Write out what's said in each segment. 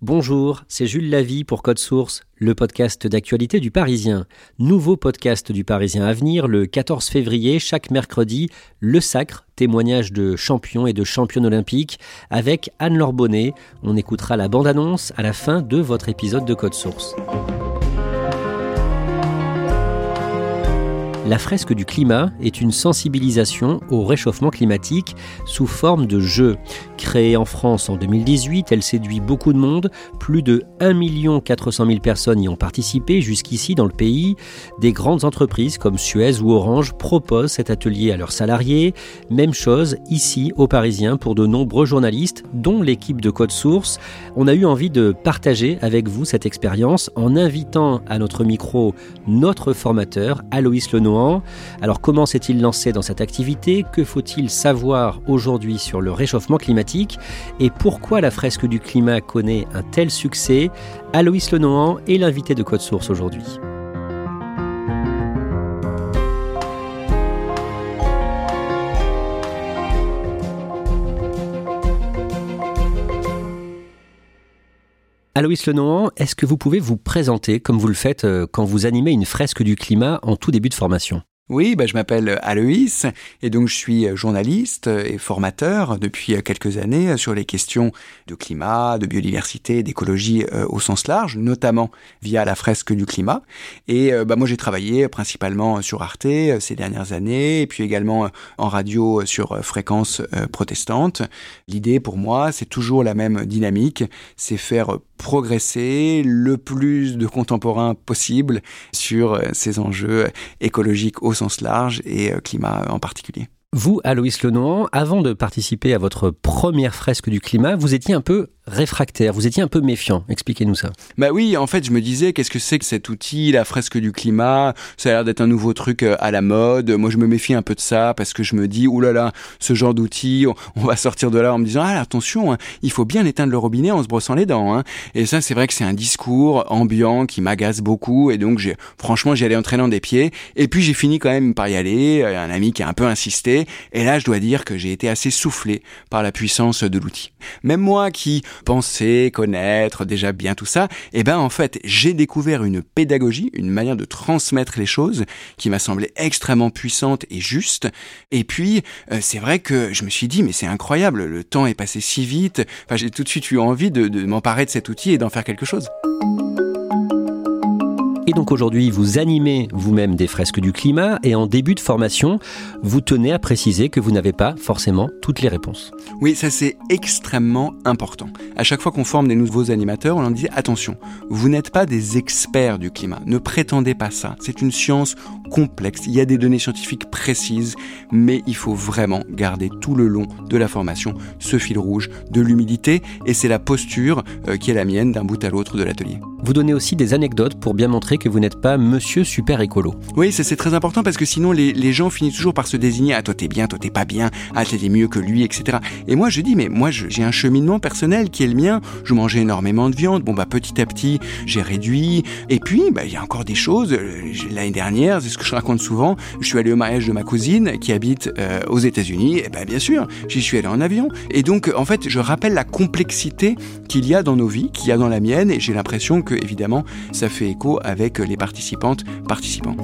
Bonjour, c'est Jules Lavie pour Code Source, le podcast d'actualité du Parisien. Nouveau podcast du Parisien à venir le 14 février, chaque mercredi, Le Sacre, témoignage de champions et de championnes olympiques, avec Anne-Laure. On écoutera la bande-annonce à la fin de votre épisode de Code Source. La fresque du climat est une sensibilisation au réchauffement climatique sous forme de jeu. Créée en France en 2018, elle séduit beaucoup de monde. Plus de 1 400 000 personnes y ont participé jusqu'ici dans le pays. Des grandes entreprises comme Suez ou Orange proposent cet atelier à leurs salariés. Même chose ici au Parisien pour de nombreux journalistes, dont l'équipe de Code Source. On a eu envie de partager avec vous cette expérience en invitant à notre micro notre formateur, Aloïs Alors comment s'est-il lancé dans cette activité? Que faut-il savoir aujourd'hui sur le réchauffement climatique? Et pourquoi la fresque du climat connaît un tel succès? Aloïs Lenohan est l'invité de Code Source aujourd'hui. Aloïs Lenohan, est-ce que vous pouvez vous présenter comme vous le faites euh, quand vous animez une fresque du climat en tout début de formation? Oui, bah, je m'appelle Aloïs et donc je suis journaliste et formateur depuis quelques années sur les questions de climat, de biodiversité, d'écologie euh, au sens large, notamment via la fresque du climat. Et euh, bah, moi j'ai travaillé principalement sur Arte euh, ces dernières années et puis également en radio sur fréquence protestante. L'idée pour moi c'est toujours la même dynamique, c'est faire progresser le plus de contemporains possible sur ces enjeux écologiques au sens large et euh, climat en particulier. Vous, Aloïs Lenoir, avant de participer à votre première fresque du climat, vous étiez un peu réfractaire, vous étiez un peu méfiant. Expliquez-nous ça. Bah oui, en fait, je me disais, qu'est-ce que c'est que cet outil, la fresque du climat? Ça a l'air d'être un nouveau truc euh, à la mode. Moi, je me méfie un peu de ça parce que je me dis, oulala, là là, ce genre d'outil, on va sortir de là en me disant, ah attention, hein, il faut bien éteindre le robinet en se brossant les dents. Hein. Et ça, c'est vrai que c'est un discours ambiant qui m'agace beaucoup. Et donc, franchement, j'y allais en traînant des pieds. Et puis, j'ai fini quand même par y aller. Un ami qui a un peu insisté. Et là, je dois dire que j'ai été assez soufflé par la puissance de l'outil. Même moi qui penser, connaître déjà bien tout ça, eh ben en fait j'ai découvert une pédagogie, une manière de transmettre les choses qui m'a semblé extrêmement puissante et juste. Et puis euh, c'est vrai que je me suis dit mais c'est incroyable, le temps est passé si vite. Enfin j'ai tout de suite eu envie de m'emparer de cet outil et d'en faire quelque chose. Et donc aujourd'hui, vous animez vous-même des fresques du climat et en début de formation, vous tenez à préciser que vous n'avez pas forcément toutes les réponses. Oui, ça c'est extrêmement important. À chaque fois qu'on forme des nouveaux animateurs, on leur dit attention, vous n'êtes pas des experts du climat, ne prétendez pas ça. C'est une science complexe, il y a des données scientifiques précises, mais il faut vraiment garder tout le long de la formation ce fil rouge de l'humidité et c'est la posture euh, qui est la mienne d'un bout à l'autre de l'atelier. Vous donnez aussi des anecdotes pour bien montrer que vous n'êtes pas monsieur super écolo. Oui, c'est très important parce que sinon les, les, gens finissent toujours par se désigner ah toi t'es bien, toi t'es pas bien, ah t'es mieux que lui, etc. Et moi je dis mais moi j'ai un cheminement personnel qui est le mien. Je mangeais énormément de viande, bon bah petit à petit j'ai réduit. Et puis bah il y a encore des choses. Euh, l'année dernière, c'est ce je raconte souvent. Je suis allé au mariage de ma cousine qui habite euh, aux États-Unis. Et ben bien sûr, j'y suis allé en avion. Et donc en fait je rappelle la complexité qu'il y a dans nos vies, qu'il y a dans la mienne. Et j'ai l'impression que évidemment ça fait écho avec les participantes, participants.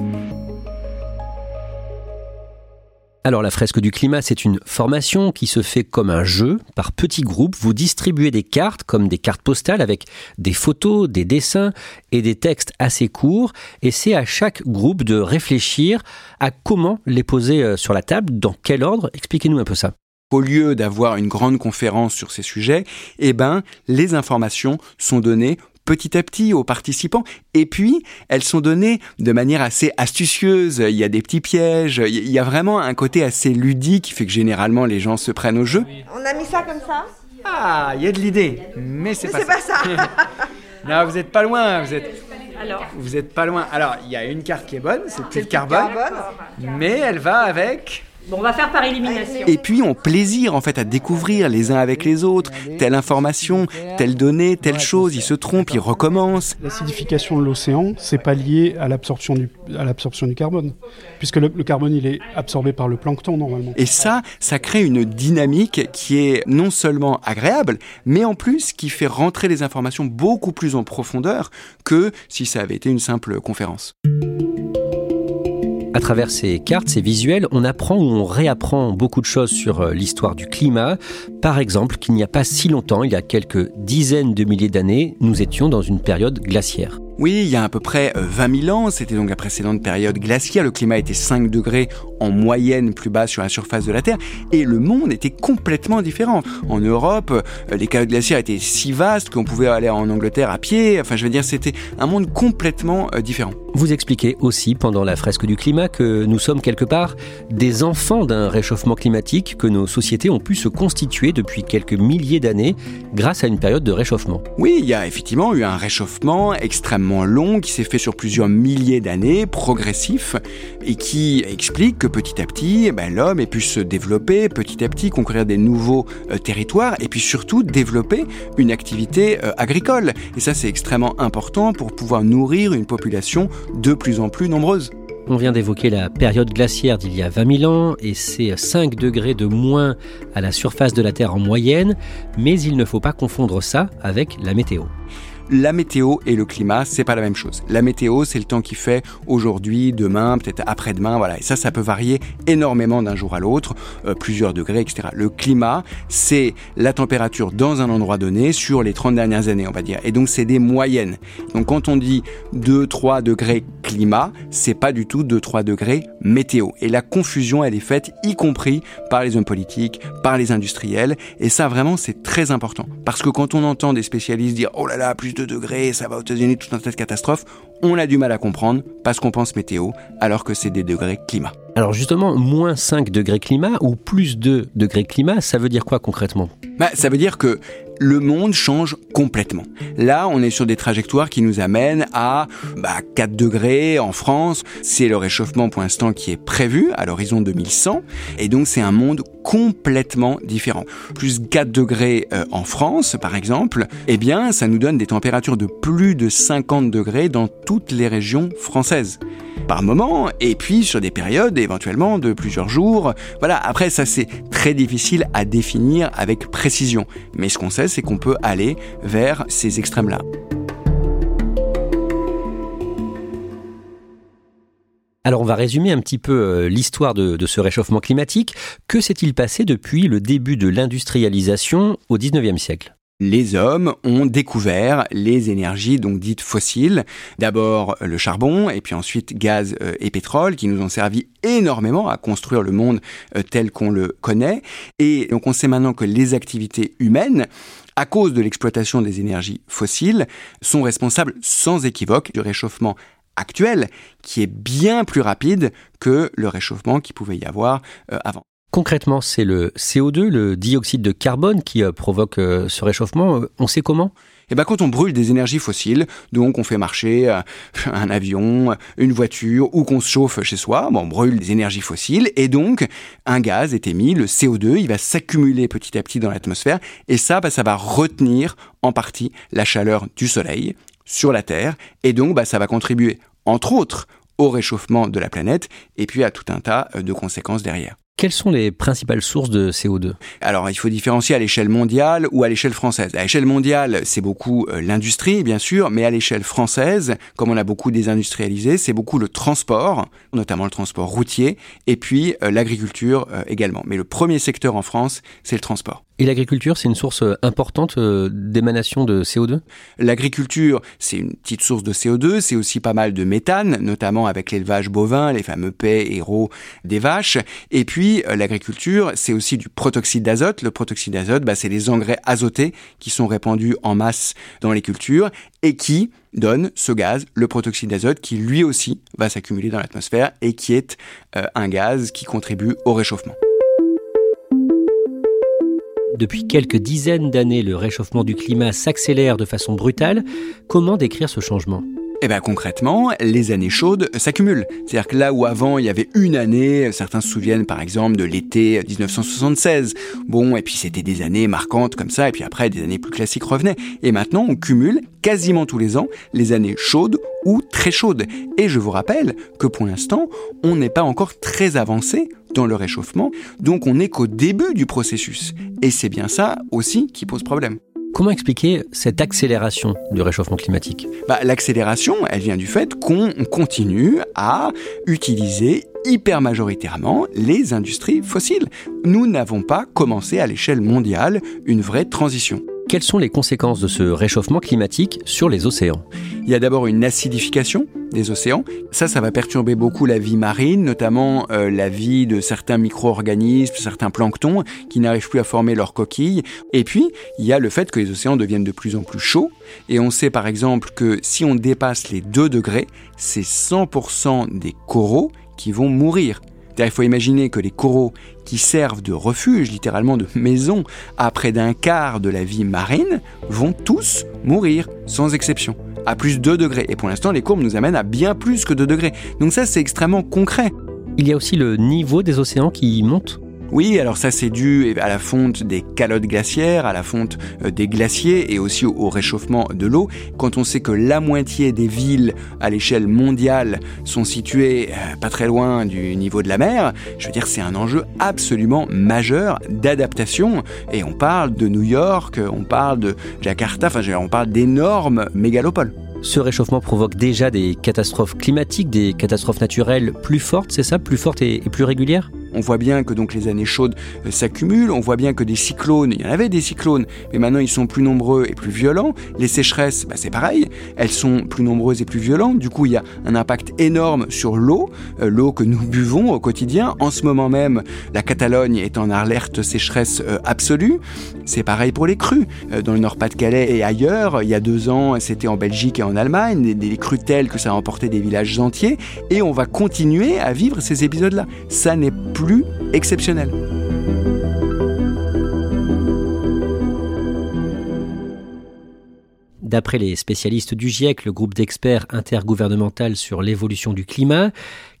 Alors la fresque du climat, c'est une formation qui se fait comme un jeu, par petits groupes. Vous distribuez des cartes comme des cartes postales avec des photos, des dessins et des textes assez courts. Et c'est à chaque groupe de réfléchir à comment les poser euh, sur la table, dans quel ordre. Expliquez-nous un peu ça au lieu d'avoir une grande conférence sur ces sujets, eh ben, les informations sont données petit à petit aux participants. Et puis, elles sont données de manière assez astucieuse. Il y a des petits pièges. Il y a vraiment un côté assez ludique qui fait que généralement les gens se prennent au jeu. On a mis ça comme ça? Ah, il y a de l'idée. Mais c'est pas, pas, ça. non, vous êtes pas loin. Vous êtes. Alors. Vous êtes pas loin. Alors, il y a une carte qui est bonne, c'est le carbone, carbone. Mais elle va avec Bon, on va faire par élimination. Et puis on plaisir en fait à découvrir les uns avec les autres telle information, telle donnée, telle chose. Ils se trompent, ils recommencent. L'acidification de l'océan, c'est pas lié à l'absorption du à l'absorption du carbone, puisque le, le, carbone il est absorbé par le plancton normalement. Et ça, ça crée une dynamique qui est non seulement agréable, mais en plus qui fait rentrer les informations beaucoup plus en profondeur que si ça avait été une simple conférence. À travers ces cartes, ces visuels, on apprend ou on réapprend beaucoup de choses sur euh, l'histoire du climat. Par exemple, qu'il n'y a pas si longtemps, il y a quelques dizaines de milliers d'années, nous étions dans une période glaciaire. Oui, il y a à peu près 20 euh, 000 ans, c'était donc la précédente période glaciaire, le climat était 5 degrés en moyenne plus bas sur la surface de la Terre, et le monde était complètement différent. En Europe, euh, les périodes glaciaires étaient si vastes qu'on pouvait aller en Angleterre à pied, enfin je veux dire, c'était un monde complètement euh, différent. Vous expliquez aussi pendant la fresque du climat que nous sommes quelque part des enfants d'un réchauffement climatique, que nos sociétés ont pu se constituer depuis quelques milliers d'années grâce à une période de réchauffement. Oui, il y a effectivement eu un réchauffement extrêmement long, qui s'est fait sur plusieurs milliers d'années, progressif, et qui explique que petit à petit, eh ben, l'homme ait pu se développer, petit à petit conquérir des nouveaux euh, territoires, et puis surtout développer une activité euh, agricole. Et ça, c'est extrêmement important pour pouvoir nourrir une population de plus en plus nombreuse. On vient d'évoquer la période glaciaire d'il y a 20 000 ans et c'est 5 degrés de moins à la surface de la Terre en moyenne, mais il ne faut pas confondre ça avec la météo la météo et le climat, c'est pas la même chose. La météo, c'est le temps qui fait aujourd'hui, demain, peut-être après-demain, voilà. Et ça, ça peut varier énormément d'un jour à l'autre, euh, plusieurs degrés, etc. Le climat, c'est la température dans un endroit donné sur les 30 dernières années, on va dire. Et donc, c'est des moyennes. Donc, quand on dit 2-3 degrés climat, c'est pas du tout 2-3 degrés météo. Et la confusion, elle est faite, y compris par les hommes politiques, par les industriels. Et ça, vraiment, c'est très important. Parce que quand on entend des spécialistes dire, oh là là, plus degrés, ça va aux États-Unis, tout un tas de catastrophes, on a du mal à comprendre parce qu'on pense météo alors que c'est des degrés climat. Alors justement, moins 5 degrés climat ou plus 2 degrés climat, ça veut dire quoi concrètement? Bah, Ça veut dire que le monde change complètement. Là, on est sur des trajectoires qui nous amènent à bah, 4 degrés en France. C'est le réchauffement pour l'instant qui est prévu à l'horizon 2100. Et donc, c'est un monde complètement différent. Plus 4 degrés euh, en France, par exemple, eh bien, ça nous donne des températures de plus de 50 degrés dans toutes les régions françaises par moment, et puis sur des périodes éventuellement de plusieurs jours. Voilà, après ça c'est très difficile à définir avec précision. Mais ce qu'on sait, c'est qu'on peut aller vers ces extrêmes-là. Alors on va résumer un petit peu euh, l'histoire de, ce réchauffement climatique. Que s'est-il passé depuis le début de l'industrialisation au 19e siècle? Les hommes ont découvert les énergies donc dites fossiles. D'abord le charbon et puis ensuite gaz euh, et pétrole qui nous ont servi énormément à construire le monde euh, tel qu'on le connaît. Et donc on sait maintenant que les activités humaines à cause de l'exploitation des énergies fossiles, sont responsables sans équivoque du réchauffement actuel, qui est bien plus rapide que le réchauffement qui pouvait y avoir euh, avant. Concrètement, c'est le CO2, le dioxyde de carbone qui euh, provoque euh, ce réchauffement. On sait comment? Eh ben, quand on brûle des énergies fossiles, donc on fait marcher un avion, une voiture ou qu'on se chauffe chez soi, on brûle des énergies fossiles et donc un gaz est émis, le CO2, il va s'accumuler petit à petit dans l'atmosphère et ça, bah, ça va retenir en partie la chaleur du soleil sur la Terre et donc bah, ça va contribuer entre autres au réchauffement de la planète et puis à tout un tas de conséquences derrière. Quelles sont les principales sources de CO2 Alors, il faut différencier à l'échelle mondiale ou à l'échelle française. À l'échelle mondiale, c'est beaucoup euh, l'industrie, bien sûr, mais à l'échelle française, comme on a beaucoup désindustrialisé, c'est beaucoup le transport, notamment le transport routier, et puis euh, l'agriculture euh, également. Mais le premier secteur en France, c'est le transport. Et l'agriculture, c'est une source importante d'émanation de CO2 L'agriculture, c'est une petite source de CO2, c'est aussi pas mal de méthane, notamment avec l'élevage bovin, les fameux paix et rots des vaches. Et puis, euh, l'agriculture, c'est aussi du protoxyde d'azote. Le protoxyde d'azote, bah, c'est les engrais azotés qui sont répandus en masse dans les cultures et qui donnent ce gaz, le protoxyde d'azote, qui lui aussi va s'accumuler dans l'atmosphère et qui est euh, un gaz qui contribue au réchauffement. Depuis quelques dizaines d'années, le réchauffement du climat s'accélère de façon brutale. Comment décrire ce changement? Eh bien concrètement, les années chaudes s'accumulent. C'est-à-dire que là où avant il y avait une année, certains se souviennent par exemple de l'été 1976. Bon, et puis c'était des années marquantes comme ça, et puis après des années plus classiques revenaient. Et maintenant on cumule quasiment tous les ans les années chaudes ou très chaudes. Et je vous rappelle que pour l'instant, on n'est pas encore très avancé dans le réchauffement, donc on n'est qu'au début du processus. Et c'est bien ça aussi qui pose problème. Comment expliquer cette accélération du réchauffement climatique? Bah, L'accélération, elle vient du fait qu'on continue à utiliser hyper majoritairement les industries fossiles. Nous n'avons pas commencé à l'échelle mondiale une vraie transition. Quelles sont les conséquences de ce réchauffement climatique sur les océans? Il y a d'abord une acidification des océans. Ça, ça va perturber beaucoup la vie marine, notamment euh, la vie de certains micro-organismes, certains planctons qui n'arrivent plus à former leurs coquilles. Et puis, il y a le fait que les océans deviennent de plus en plus chauds. Et on sait par exemple que si on dépasse les 2 degrés, c'est 100% des coraux qui vont mourir. Il faut imaginer que les coraux qui servent de refuge, littéralement de maison, à près d'un quart de la vie marine, vont tous mourir, sans exception, à plus de 2 degrés. Et pour l'instant, les courbes nous amènent à bien plus que 2 degrés. Donc ça, c'est extrêmement concret. Il y a aussi le niveau des océans qui monte oui, alors ça c'est dû à la fonte des calottes glaciaires, à la fonte euh, des glaciers et aussi au réchauffement de l'eau. Quand on sait que la moitié des villes à l'échelle mondiale sont situées euh, pas très loin du niveau de la mer, je veux dire c'est un enjeu absolument majeur d'adaptation. Et on parle de New York, on parle de Jakarta, enfin on parle d'énormes mégalopoles. Ce réchauffement provoque déjà des catastrophes climatiques, des catastrophes naturelles plus fortes, c'est ça Plus fortes et, plus régulières? On voit bien que donc les années chaudes euh, s'accumulent, on voit bien que des cyclones, il y en avait des cyclones, mais maintenant ils sont plus nombreux et plus violents. Les sécheresses, bah, c'est pareil, elles sont plus nombreuses et plus violentes. Du coup, il y a un impact énorme sur l'eau, euh, l'eau que nous buvons au quotidien. En ce moment même, la Catalogne est en alerte sécheresse euh, absolue. C'est pareil pour les crues. dans le Nord-Pas-de-Calais et ailleurs, il y a deux ans, c'était en Belgique et en Allemagne, des, crues telles que ça a emporté des villages entiers. Et on va continuer à vivre ces épisodes-là. Ça n'est exceptionnel. D'après les spécialistes du GIEC, le groupe d'experts intergouvernemental sur l'évolution du climat,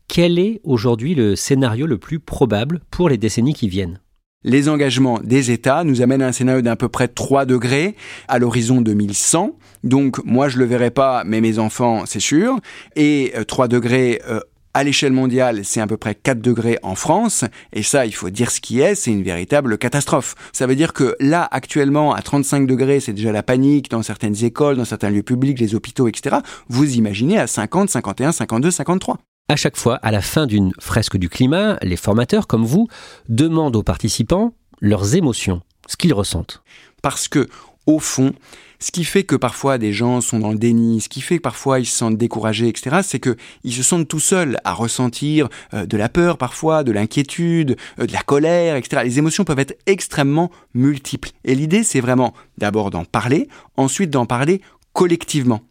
quel est aujourd'hui le scénario le plus probable pour les décennies qui viennent? Les engagements des États nous amènent à un scénario d'à peu près 3 degrés à l'horizon 2100. Donc moi je le verrai pas, mais mes enfants c'est sûr. Et 3 euh, degrés euh, à l'échelle mondiale, c'est à peu près 4 degrés en France, et ça, il faut dire ce qui est, c'est une véritable catastrophe. Ça veut dire que là, actuellement, à 35 degrés, c'est déjà la panique dans certaines écoles, dans certains lieux publics, les hôpitaux, etc. Vous imaginez à 50, 51, 52, 53. À chaque fois, à la fin d'une fresque du climat, les formateurs, comme vous, demandent aux participants leurs émotions, ce qu'ils ressentent. Parce que, au fond, ce qui fait que parfois des gens sont dans le déni, ce qui fait que parfois ils se sentent découragés, etc., c'est qu'ils se sentent tout seuls à ressentir euh, de la peur parfois, de l'inquiétude, euh, de la colère, etc. Les émotions peuvent être extrêmement multiples. Et l'idée, c'est vraiment d'abord d'en parler, ensuite d'en parler collectivement.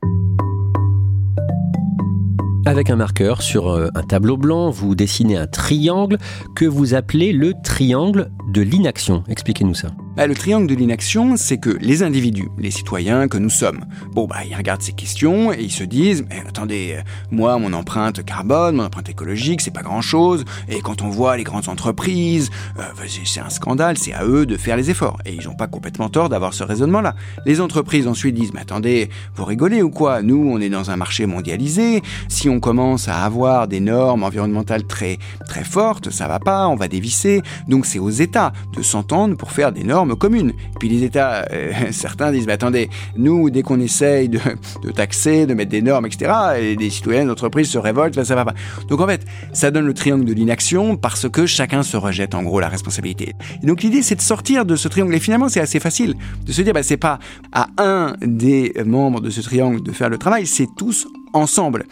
Avec un marqueur sur euh, un tableau blanc, vous dessinez un triangle que vous appelez le triangle de l'inaction. Expliquez-nous ça. Bah, Le triangle de l'inaction, c'est que les individus, les citoyens que nous sommes, bon, bah, ils regardent ces questions et ils se disent, mais attendez, euh, moi, mon empreinte carbone, mon empreinte écologique, c'est pas grand-chose. Et quand on voit les grandes entreprises, euh, c'est un scandale, c'est à eux de faire les efforts. Et ils n'ont pas complètement tort d'avoir ce raisonnement-là. Les entreprises ensuite disent, mais attendez, vous rigolez ou quoi? Nous, on est dans un marché mondialisé. Si on commence à avoir des normes environnementales très, très fortes, ça va pas, on va dévisser. Donc c'est aux États de s'entendre pour faire des normes communes. puis les États, euh, certains disent, mais attendez, nous, dès qu'on essaye de, taxer, de mettre des normes, etc., et les citoyens d'entreprise se révoltent, ça va pas. Donc en fait, ça donne le triangle de l'inaction parce que chacun se rejette en gros la responsabilité. Et donc l'idée, c'est de sortir de ce triangle. Et finalement, c'est assez facile de se dire, bah, c'est pas à un des membres de ce triangle de faire le travail, c'est tous ensemble.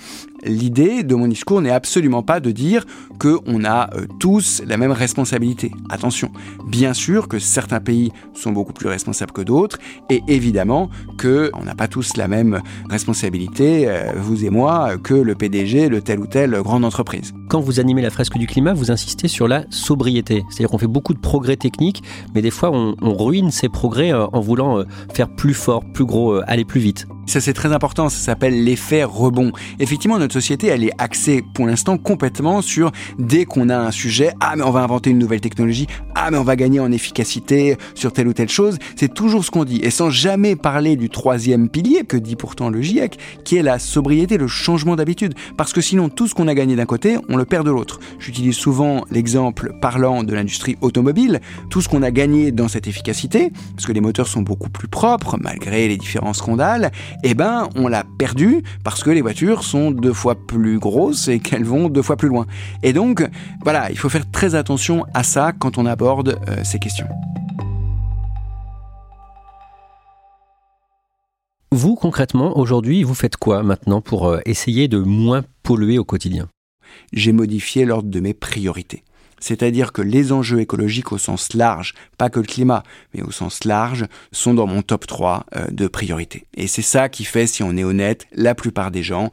L'idée de mon discours n'est absolument pas de dire qu'on a euh, tous la même responsabilité. Attention, bien sûr que certains pays sont beaucoup plus responsables que d'autres, et évidemment qu'on n'a pas tous la même responsabilité, euh, vous et moi, que le PDG de telle ou telle grande entreprise. Quand vous animez la fresque du climat, vous insistez sur la sobriété. C'est-à-dire qu'on fait beaucoup de progrès techniques, mais des fois on, ruine ces progrès euh, en voulant faire plus fort, plus gros, aller plus vite. Ça c'est très important, ça s'appelle l'effet rebond. Effectivement, notre société, elle est axée pour l'instant complètement sur dès qu'on a un sujet, ah mais on va inventer une nouvelle technologie, ah mais on va gagner en efficacité sur telle ou telle chose. C'est toujours ce qu'on dit, et sans jamais parler du troisième pilier que dit pourtant le GIEC, qui est la sobriété, le changement d'habitude. Parce que sinon, tout ce qu'on a gagné d'un côté, on le perd de l'autre. J'utilise souvent l'exemple parlant de l'industrie automobile. Tout ce qu'on a gagné dans cette efficacité, parce que les moteurs sont beaucoup plus propres malgré les différents scandales, eh ben on l'a perdu parce que les voitures sont deux fois plus grosses et qu'elles vont deux fois plus loin. Donc voilà, il faut faire très attention à ça quand on aborde euh, ces questions. Vous, concrètement, aujourd'hui, vous faites quoi maintenant pour euh, essayer de moins polluer au quotidien? J'ai modifié l'ordre de mes priorités. C'est-à-dire que les enjeux écologiques au sens large, pas que le climat, mais au sens large, sont dans mon top 3 euh, de priorité. Et c'est ça qui fait, si on est honnête, la plupart des gens,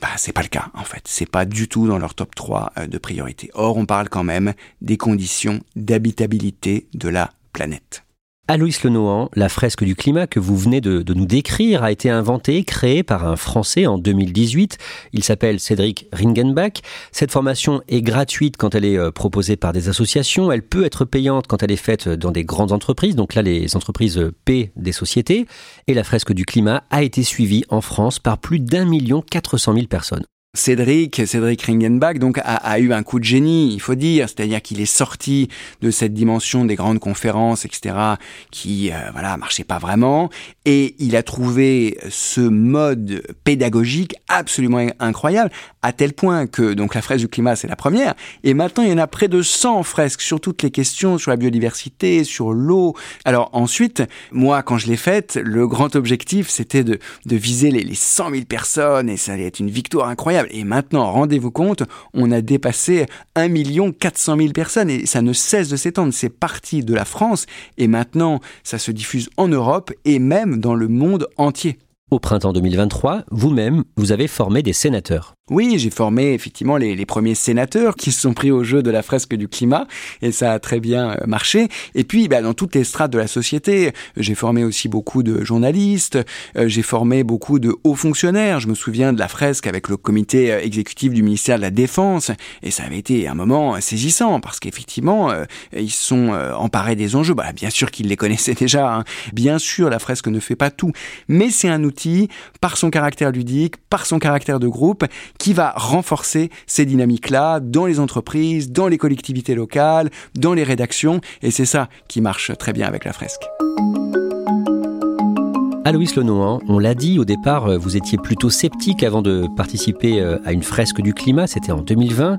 bah, c'est pas le cas, en fait. C'est pas du tout dans leur top 3 euh, de priorité. Or, on parle quand même des conditions d'habitabilité de la planète. Aloïs Lenohan, la fresque du climat que vous venez de, nous décrire a été inventée, créée par un Français en 2018. Il s'appelle Cédric Ringenbach. Cette formation est gratuite quand elle est euh, proposée par des associations. Elle peut être payante quand elle est faite dans des grandes entreprises. Donc là, les entreprises paient des sociétés. Et la fresque du climat a été suivie en France par plus d'un million quatre cent mille personnes. Cédric, Cédric Ringenbach, donc a, eu un coup de génie, il faut dire, c'est-à-dire qu'il est sorti de cette dimension des grandes conférences, etc., qui, euh, voilà, marchait pas vraiment, et il a trouvé ce mode pédagogique absolument incroyable, à tel point que, donc la fresque du climat, c'est la première, et maintenant il y en a près de 100 fresques sur toutes les questions, sur la biodiversité, sur l'eau. Alors ensuite, moi, quand je l'ai faite, le grand objectif, c'était de, viser les, les 100 000 personnes, et ça allait être une victoire incroyable et maintenant, rendez-vous compte, on a dépassé 1 400 000 personnes et ça ne cesse de s'étendre. C'est parti de la France et maintenant, ça se diffuse en Europe et même dans le monde entier. Au printemps 2023, vous-même, vous avez formé des sénateurs. Oui, j'ai formé effectivement les, premiers sénateurs qui se sont pris au jeu de la fresque du climat et ça a très bien euh, marché. Et puis, bah, dans toutes les strates de la société, j'ai formé aussi beaucoup de journalistes, euh, j'ai formé beaucoup de hauts fonctionnaires. Je me souviens de la fresque avec le comité euh, exécutif du ministère de la Défense et ça avait été un moment saisissant parce qu'effectivement, ils sont emparés des enjeux. Bah, bien sûr qu'ils les connaissaient déjà. Hein. Bien sûr, la fresque ne fait pas tout, mais c'est un outil par son caractère ludique, par son caractère de groupe qui va renforcer ces dynamiques-là dans les entreprises, dans les collectivités locales, dans les rédactions, et c'est ça qui marche très bien avec la fresque. Aloïs Lenohan, on l'a dit au départ, vous étiez plutôt sceptique avant de participer euh, à une fresque du climat, c'était en 2020.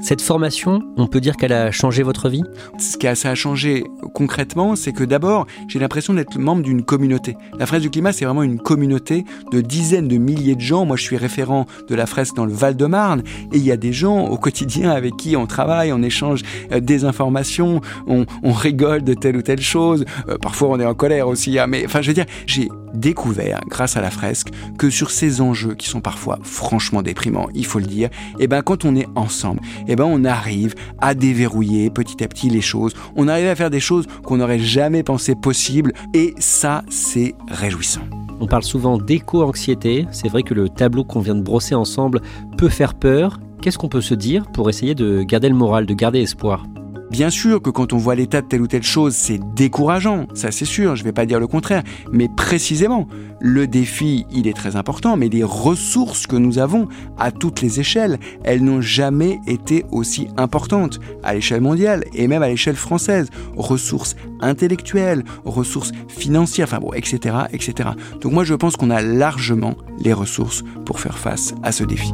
Cette formation, on peut dire qu'elle a changé votre vie? Ce qui a, ça a changé concrètement, c'est que d'abord, j'ai l'impression d'être membre d'une communauté. La fresque du climat, c'est vraiment une communauté de dizaines de milliers de gens. Moi, je suis référent de la fresque dans le Val-de-Marne et il y a des gens au quotidien avec qui on travaille, on échange euh, des informations, on, rigole de telle ou telle chose. Euh, parfois, on est en colère aussi. Hein. mais enfin, je veux dire, j'ai découvert, grâce à la fresque, que sur ces enjeux qui sont parfois franchement déprimants, il faut le dire, et eh ben quand on est ensemble, eh ben on arrive à déverrouiller petit à petit les choses, on arrive à faire des choses qu'on n'aurait jamais pensé possibles, et ça c'est réjouissant. On parle souvent d'éco-anxiété, c'est vrai que le tableau qu'on vient de brosser ensemble peut faire peur. Qu'est-ce qu'on peut se dire pour essayer de garder le moral, de garder espoir? Bien sûr que quand on voit l'état de telle ou telle chose, c'est décourageant, ça c'est sûr, je ne vais pas dire le contraire, mais précisément, le défi, il est très important, mais les ressources que nous avons à toutes les échelles, elles n'ont jamais été aussi importantes, à l'échelle mondiale et même à l'échelle française. Ressources intellectuelles, ressources financières, enfin bon, etc., etc. Donc moi je pense qu'on a largement les ressources pour faire face à ce défi.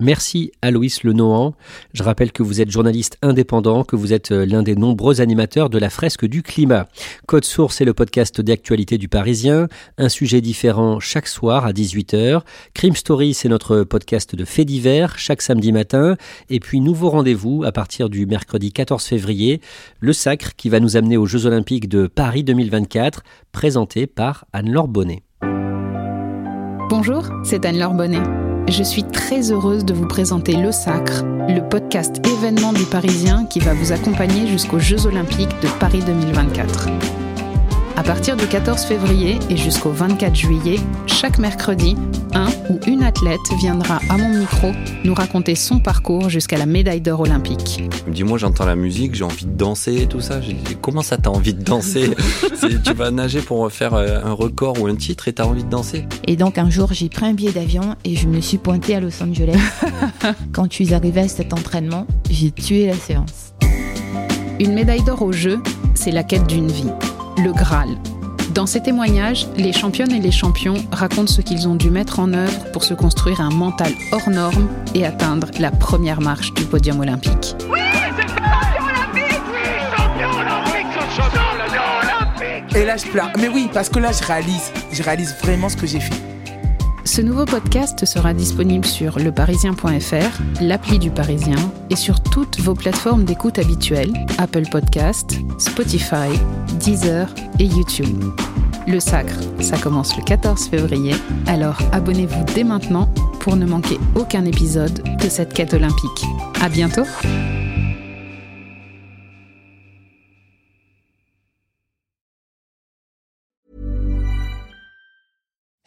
Merci à Loïs Lenohan. Je rappelle que vous êtes journaliste indépendant, que vous êtes euh, l'un des nombreux animateurs de la fresque du climat. Code Source est le podcast d'actualité du Parisien, un sujet différent chaque soir à 18h. Crime Story, c'est notre podcast de faits divers chaque samedi matin. Et puis nouveau rendez-vous à partir du mercredi 14 février, le Sacre qui va nous amener aux Jeux Olympiques de Paris 2024, présenté par Anne-Laure Bonnet. Bonjour, c'est Anne-Laure Bonnet. Je suis très heureuse de vous présenter Le Sacre, le podcast événement du Parisien qui va vous accompagner jusqu'aux Jeux Olympiques de Paris 2024. À partir du 14 février et jusqu'au 24 juillet, chaque mercredi, un ou une athlète viendra à mon micro nous raconter son parcours jusqu'à la médaille d'or olympique. Dis-moi, j'entends la musique, j'ai envie de danser et tout ça. comment ça t'as envie de danser Tu vas nager pour faire euh, un record ou un titre et t'as envie de danser Et donc un jour, j'ai pris un billet d'avion et je me suis pointée à Los Angeles. Quand je suis arrivée à cet entraînement, j'ai tué la séance. Une médaille d'or au jeu, c'est la quête d'une vie le Graal. Dans ces témoignages, les championnes et les champions racontent ce qu'ils ont dû mettre en œuvre pour se construire un mental hors norme et atteindre la première marche du podium olympique. Oui, c'est champion olympique Oui, champion olympique Champion olympique Et là, je pleure. Mais oui, parce que là, je réalise. Je réalise vraiment ce que j'ai fait. Ce nouveau podcast sera disponible sur leparisien.fr, l'appli du Parisien et sur toutes vos plateformes d'écoute habituelles, Apple Podcast, Spotify, Deezer et YouTube. Le Sacre, ça commence le 14 février, alors abonnez-vous dès maintenant pour ne manquer aucun épisode de cette quête olympique. À bientôt!